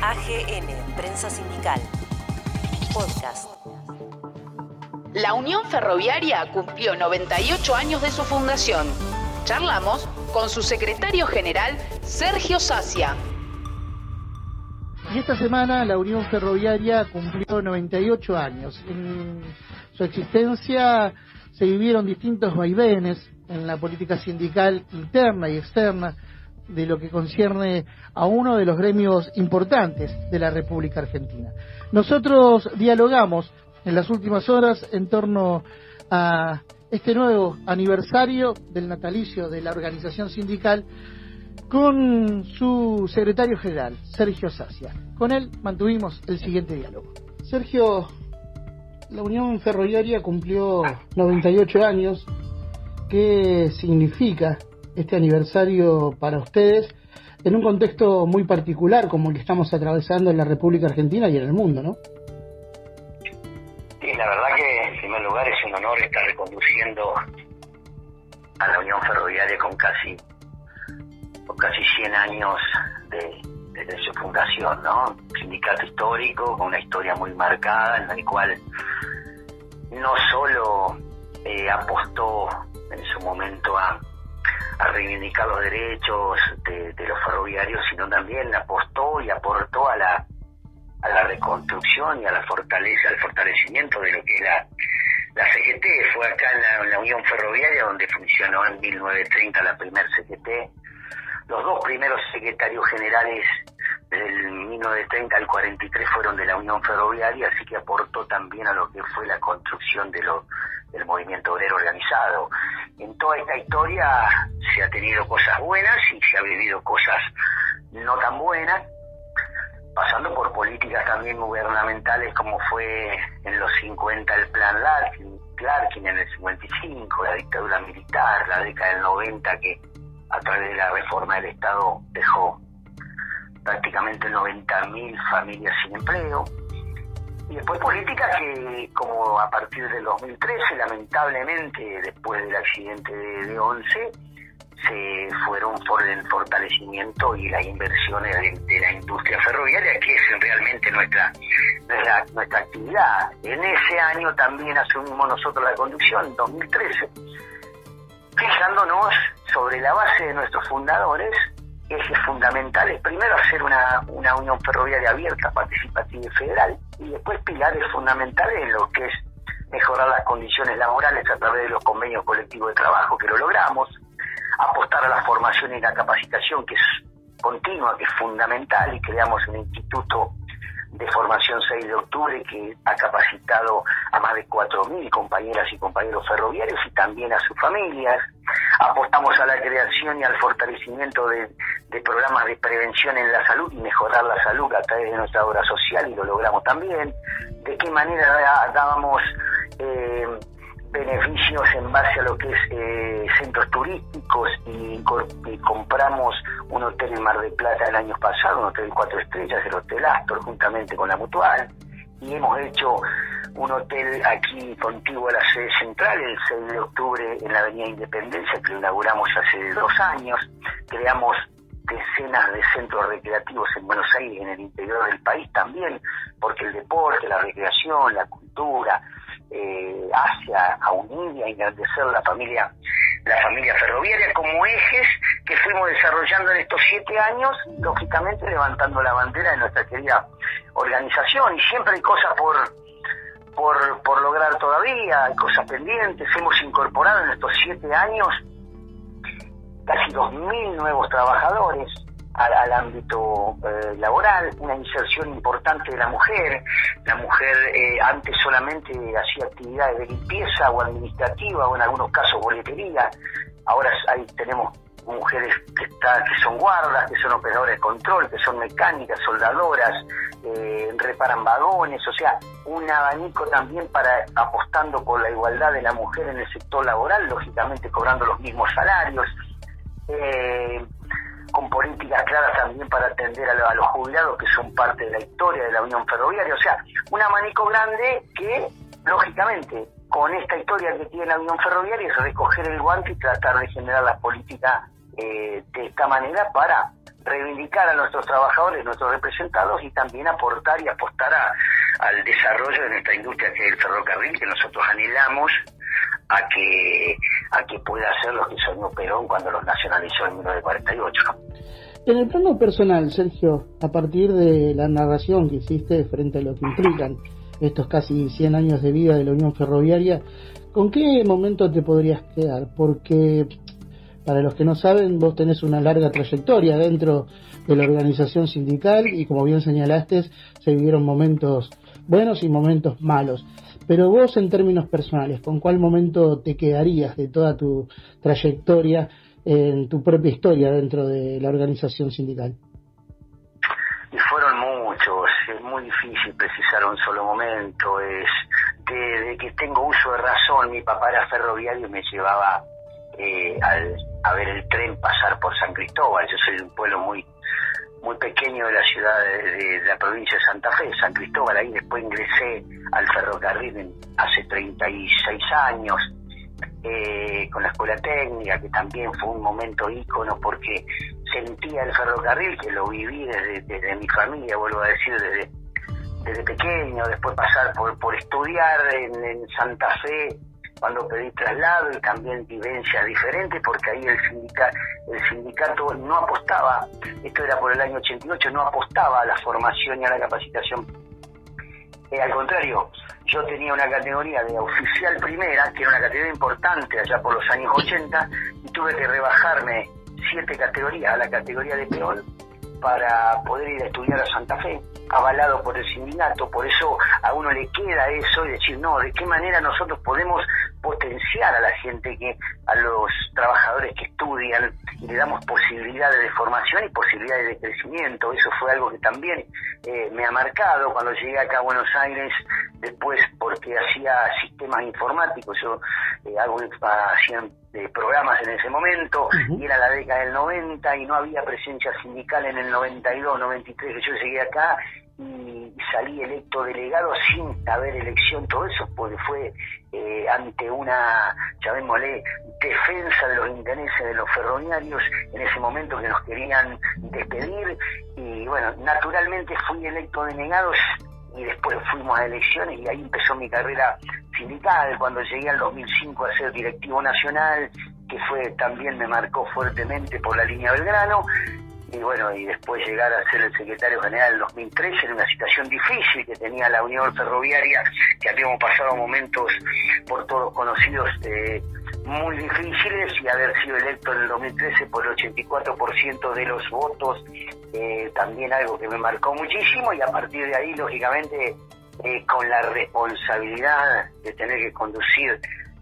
AGN, Prensa Sindical. Podcast. La Unión Ferroviaria cumplió 98 años de su fundación. Charlamos con su secretario general, Sergio Sacia. Y esta semana la Unión Ferroviaria cumplió 98 años. En su existencia se vivieron distintos vaivenes en la política sindical interna y externa de lo que concierne a uno de los gremios importantes de la República Argentina. Nosotros dialogamos en las últimas horas en torno a este nuevo aniversario del natalicio de la organización sindical con su secretario general, Sergio Sacia. Con él mantuvimos el siguiente diálogo. Sergio, la Unión Ferroviaria cumplió 98 años. ¿Qué significa este aniversario para ustedes en un contexto muy particular como el que estamos atravesando en la República Argentina y en el mundo, ¿no? Sí, la verdad que en primer lugar es un honor estar reconduciendo a la Unión Ferroviaria con casi con casi 100 años de, desde su fundación, ¿no? sindicato histórico con una historia muy marcada en la cual no solo eh, apostó en su momento a a reivindicar los derechos de, los ferroviarios, sino también apostó y aportó a la, a la reconstrucción y a la fortaleza, al fortalecimiento de lo que era la CGT. Fue acá en la, Unión Ferroviaria donde funcionó en 1930 la primer CGT. Los dos primeros secretarios generales del 1930 al 43 fueron de la Unión Ferroviaria, así que aportó también a lo que fue la construcción de lo, del movimiento obrero organizado. En toda esta historia se ha tenido cosas buenas y se ha vivido cosas no tan buenas, pasando por políticas también gubernamentales como fue en los 50 el plan Larkin, Clarkin en el 55, la dictadura militar, la década del 90 que a través de la reforma del Estado dejó prácticamente 90.000 familias sin empleo. Y después políticas que, como a partir del 2013, lamentablemente, después del accidente de, de 11, se fueron por el fortalecimiento y las inversiones de, la industria ferroviaria, que es realmente nuestra, nuestra actividad. En ese año también asumimos nosotros la conducción, 2013, fijándonos sobre la base de nuestros fundadores ejes fundamentales. Primero, hacer una, una unión ferroviaria abierta, participativa y federal, y después pilares fundamentales en lo que es mejorar las condiciones laborales a través de los convenios colectivos de trabajo, que lo logramos, apostar a la formación y la capacitación, que es continua, que es fundamental, y creamos un instituto de formación 6 de octubre que ha capacitado a más de 4.000 compañeras y compañeros ferroviarios y también a sus familias. Apostamos a la creación y al fortalecimiento de, programas de prevención en la salud y mejorar la salud a través de nuestra obra social y lo logramos también. De qué manera dábamos... Eh, beneficios en base a lo que es eh, centros turísticos y, compramos un hotel en Mar del Plata el año pasado, un hotel de cuatro estrellas, el Hotel Astor, juntamente con la Mutual, y hemos hecho un hotel aquí contiguo a la sede central el 6 de octubre en la Avenida Independencia, que lo inauguramos hace dos años, creamos decenas de centros recreativos en Buenos Aires y en el interior del país también, porque el deporte, la recreación, la cultura, eh, hacia a unir y engrandecer la familia la familia ferroviaria como ejes que fuimos desarrollando en estos siete años, lógicamente levantando la bandera de nuestra querida organización. Y siempre hay cosas por por, por lograr todavía, hay cosas pendientes, hemos incorporado en estos siete años casi dos mil nuevos trabajadores, al, ámbito eh, laboral, una inserción importante de la mujer. La mujer eh, antes solamente hacía actividades de limpieza o administrativa o en algunos casos boletería. Ahora ahí tenemos mujeres que, está, que son guardas, que son operadores de control, que son mecánicas, soldadoras, eh, reparan vagones, o sea, un abanico también para apostando por la igualdad de la mujer en el sector laboral, lógicamente cobrando los mismos salarios. Eh, con políticas claras también para atender a, los jubilados que son parte de la historia de la Unión Ferroviaria. O sea, un abanico grande que, lógicamente, con esta historia que tiene la Unión Ferroviaria es recoger el guante y tratar de generar la política eh, de esta manera para reivindicar a nuestros trabajadores, nuestros representados y también aportar y apostar al desarrollo de nuestra industria que es el ferrocarril que nosotros anhelamos a que a que pueda hacer lo que soñó Perón cuando los nacionalizó en 1948. En el plano personal, Sergio, a partir de la narración que hiciste frente a lo que implican estos casi 100 años de vida de la Unión Ferroviaria, ¿con qué momento te podrías quedar? Porque para los que no saben, vos tenés una larga trayectoria dentro de la organización sindical y como bien señalaste, se vivieron momentos buenos y momentos malos. Pero vos en términos personales, ¿con cuál momento te quedarías de toda tu trayectoria en tu propia historia dentro de la organización sindical? Y fueron muchos, es muy difícil precisar un solo momento, es de, que tengo uso de razón, mi papá era ferroviario y me llevaba eh, al, a ver el tren pasar por San Cristóbal, yo soy de un pueblo muy muy pequeño de la ciudad de, la provincia de Santa Fe, San Cristóbal, ahí después ingresé al ferrocarril hace 36 años, eh, con la escuela técnica, que también fue un momento ícono porque sentía el ferrocarril, que lo viví desde, mi familia, vuelvo a decir, desde, desde pequeño, después pasar por, por estudiar en, en Santa Fe, cuando pedí traslado y también vivencias diferentes, porque ahí el sindicato, el sindicato no apostaba, esto era por el año 88, no apostaba a la formación y a la capacitación. Eh, al contrario, yo tenía una categoría de oficial primera, que era una categoría importante allá por los años 80, y tuve que rebajarme siete categorías a la categoría de peón para poder ir a estudiar a Santa Fe, avalado por el sindicato, por eso a uno le queda eso y decir, no, ¿de qué manera nosotros podemos potenciar a la gente que, a los trabajadores que estudian y le damos posibilidades de formación y posibilidades de crecimiento. Eso fue algo que también eh, me ha marcado cuando llegué acá a Buenos Aires, después porque hacía sistemas informáticos, yo eh, hago hacía eh, programas en ese momento y era la década del 90 y no había presencia sindical en el 92, 93 que yo llegué acá y salí electo delegado sin haber elección, todo eso porque fue eh, ante una, llamémosle, defensa de los intereses de los ferroviarios en ese momento que nos querían despedir y bueno, naturalmente fui electo delegado y después fuimos a elecciones y ahí empezó mi carrera sindical cuando llegué al 2005 a ser directivo nacional que fue también me marcó fuertemente por la línea Belgrano. Y bueno, y después llegar a ser el secretario general en 2013 en una situación difícil que tenía la Unión Ferroviaria, que habíamos pasado momentos por todos conocidos eh, muy difíciles y haber sido electo en el 2013 por el 84% de los votos, eh, también algo que me marcó muchísimo y a partir de ahí, lógicamente, con la responsabilidad de tener que conducir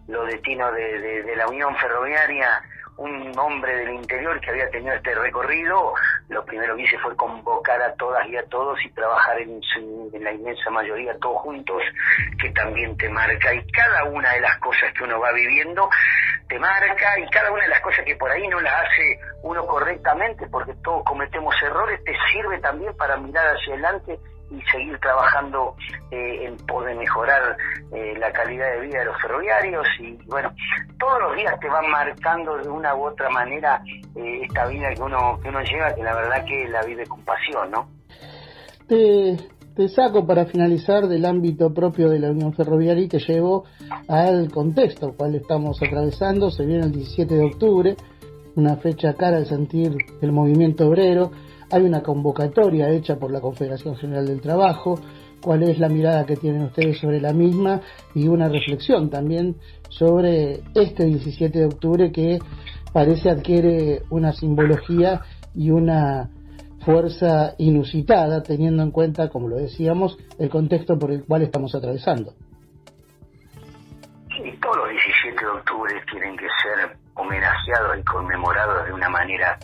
los destinos de la Unión Ferroviaria, un hombre del interior que había tenido este recorrido, lo primero que hice fue convocar a todas y a todos y trabajar en, en, la inmensa mayoría todos juntos, que también te marca. Y cada una de las cosas que uno va viviendo te marca y cada una de las cosas que por ahí no las hace uno correctamente, porque todos cometemos errores, te sirve también para mirar hacia adelante y seguir trabajando eh, en poder mejorar eh, la calidad de vida de los ferroviarios y bueno todos los días te van marcando de una u otra manera eh, esta vida que uno que uno lleva que la verdad que la vive con pasión no te, te saco para finalizar del ámbito propio de la Unión Ferroviaria y te llevo al contexto cual estamos atravesando. Se viene el 17 de octubre una fecha cara al sentir el movimiento obrero hay una convocatoria hecha por la Confederación General del Trabajo, cuál es la mirada que tienen ustedes sobre la misma y una reflexión también sobre este 17 de octubre que parece adquiere una simbología y una fuerza inusitada teniendo en cuenta, como lo decíamos, el contexto por el cual estamos atravesando. Sí, todos los 17 de octubre tienen que ser homenajeados y conmemorados de una manera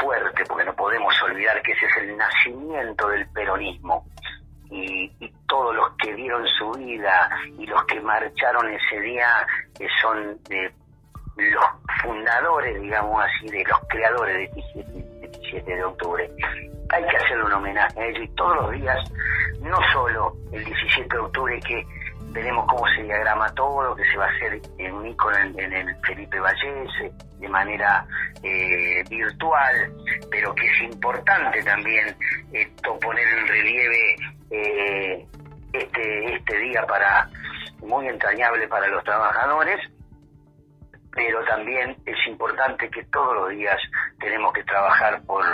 fuerte, porque no podemos olvidar que ese es el nacimiento del peronismo. Y, todos los que dieron su vida y los que marcharon ese día que son de los fundadores, digamos así, de los creadores de 17, de octubre. Hay que hacerle un homenaje a ellos y todos los días, no solo el 17 de octubre, que veremos cómo se diagrama todo, que se va a hacer en un en, el Felipe Vallese, de manera eh, virtual, pero que es importante también esto poner en relieve eh, este, este día para muy entrañable para los trabajadores pero también es importante que todos los días tenemos que trabajar por,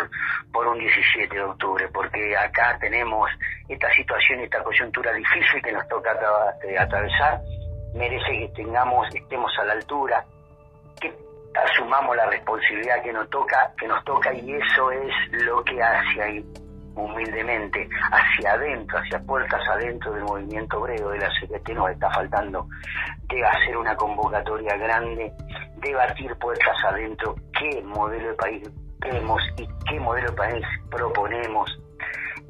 por un 17 de octubre, porque acá tenemos esta situación, esta coyuntura difícil que nos toca eh, atravesar, merece que tengamos, estemos a la altura, que asumamos la responsabilidad que nos toca, que nos toca y eso es lo que hace ahí humildemente hacia adentro, hacia puertas adentro del movimiento obrero de la CGT nos está faltando. Debe hacer una convocatoria grande, debatir puertas adentro qué modelo de país queremos y qué modelo de país proponemos.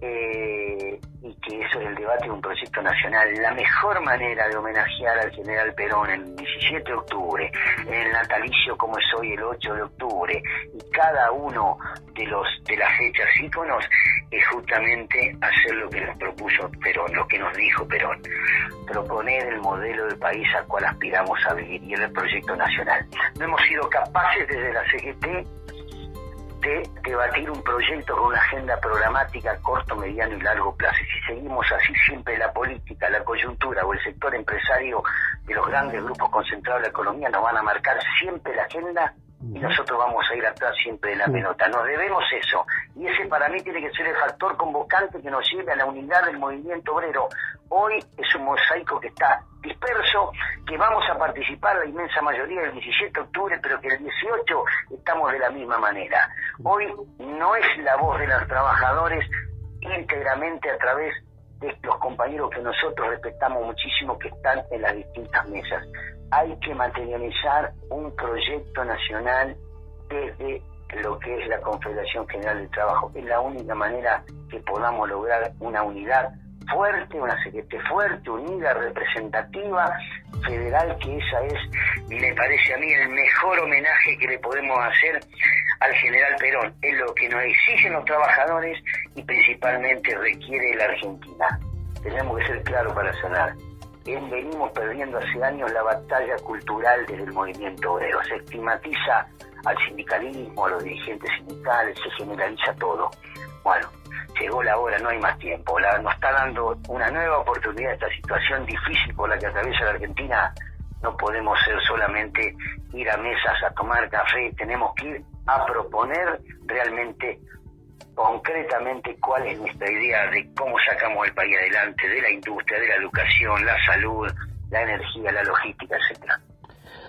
Eh, y que eso es el debate de un proyecto nacional. La mejor manera de homenajear al general Perón el 17 de octubre, en el natalicio como es hoy el 8 de octubre, y cada uno de los de las fechas íconos es justamente hacer lo que nos propuso Perón, lo que nos dijo Perón, proponer el modelo de país al cual aspiramos a vivir y el proyecto nacional. No hemos sido capaces desde la CGT de debatir un proyecto con una agenda programática corto, mediano y largo plazo. Si seguimos así, siempre la política, la coyuntura o el sector empresario de los grandes grupos concentrados de la economía nos van a marcar siempre la agenda y nosotros vamos a ir atrás siempre de la pelota. Nos debemos eso. Y ese para mí tiene que ser el factor convocante que nos lleve a la unidad del movimiento obrero. Hoy es un mosaico que está disperso, que vamos a participar la inmensa mayoría el 17 de octubre, pero que el 18 estamos de la misma manera. Hoy no es la voz de los trabajadores íntegramente a través de los compañeros que nosotros respetamos muchísimo que están en las distintas mesas hay que materializar un proyecto nacional desde lo que es la Confederación General del Trabajo. Es la única manera que podamos lograr una unidad fuerte, una CGT fuerte, unida, representativa, federal, que esa es, me parece a mí, el mejor homenaje que le podemos hacer al general Perón. Es lo que nos exigen los trabajadores y principalmente requiere la Argentina. Tenemos que ser claros para sanar venimos perdiendo hace años la batalla cultural desde el movimiento obrero. Se estigmatiza al sindicalismo, a los dirigentes sindicales, se generaliza todo. Bueno, llegó la hora, no hay más tiempo. La, nos está dando una nueva oportunidad esta situación difícil por la que atraviesa la Argentina. No podemos ser solamente ir a mesas a tomar café, tenemos que ir a proponer realmente concretamente cuál es nuestra idea de cómo sacamos el país adelante, de la industria, de la educación, la salud, la energía, la logística, etcétera.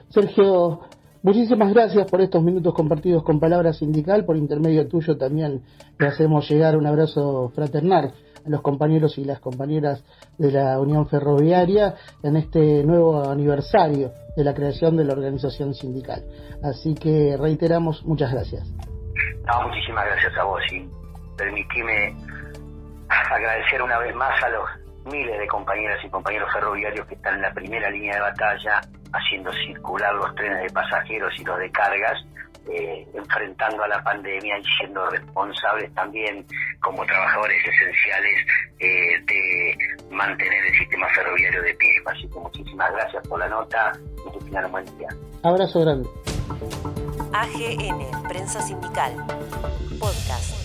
Sergio, muchísimas gracias por estos minutos compartidos con Palabra Sindical. Por intermedio tuyo también le hacemos llegar un abrazo fraternal los compañeros y las compañeras de la Unión Ferroviaria en este nuevo aniversario de la creación de la organización sindical. Así que reiteramos muchas gracias. No, muchísimas gracias a vos y permitime agradecer una vez más a los miles de compañeras y compañeros ferroviarios que están en la primera línea de batalla haciendo circular los trenes de pasajeros y los de cargas, eh, enfrentando a la pandemia y siendo responsables también como trabajadores esenciales eh, de mantener el sistema ferroviario de pie. Así que muchísimas gracias por la nota y que tengan un buen día. Abrazo grande. AGN, Prensa Sindical, Podcast.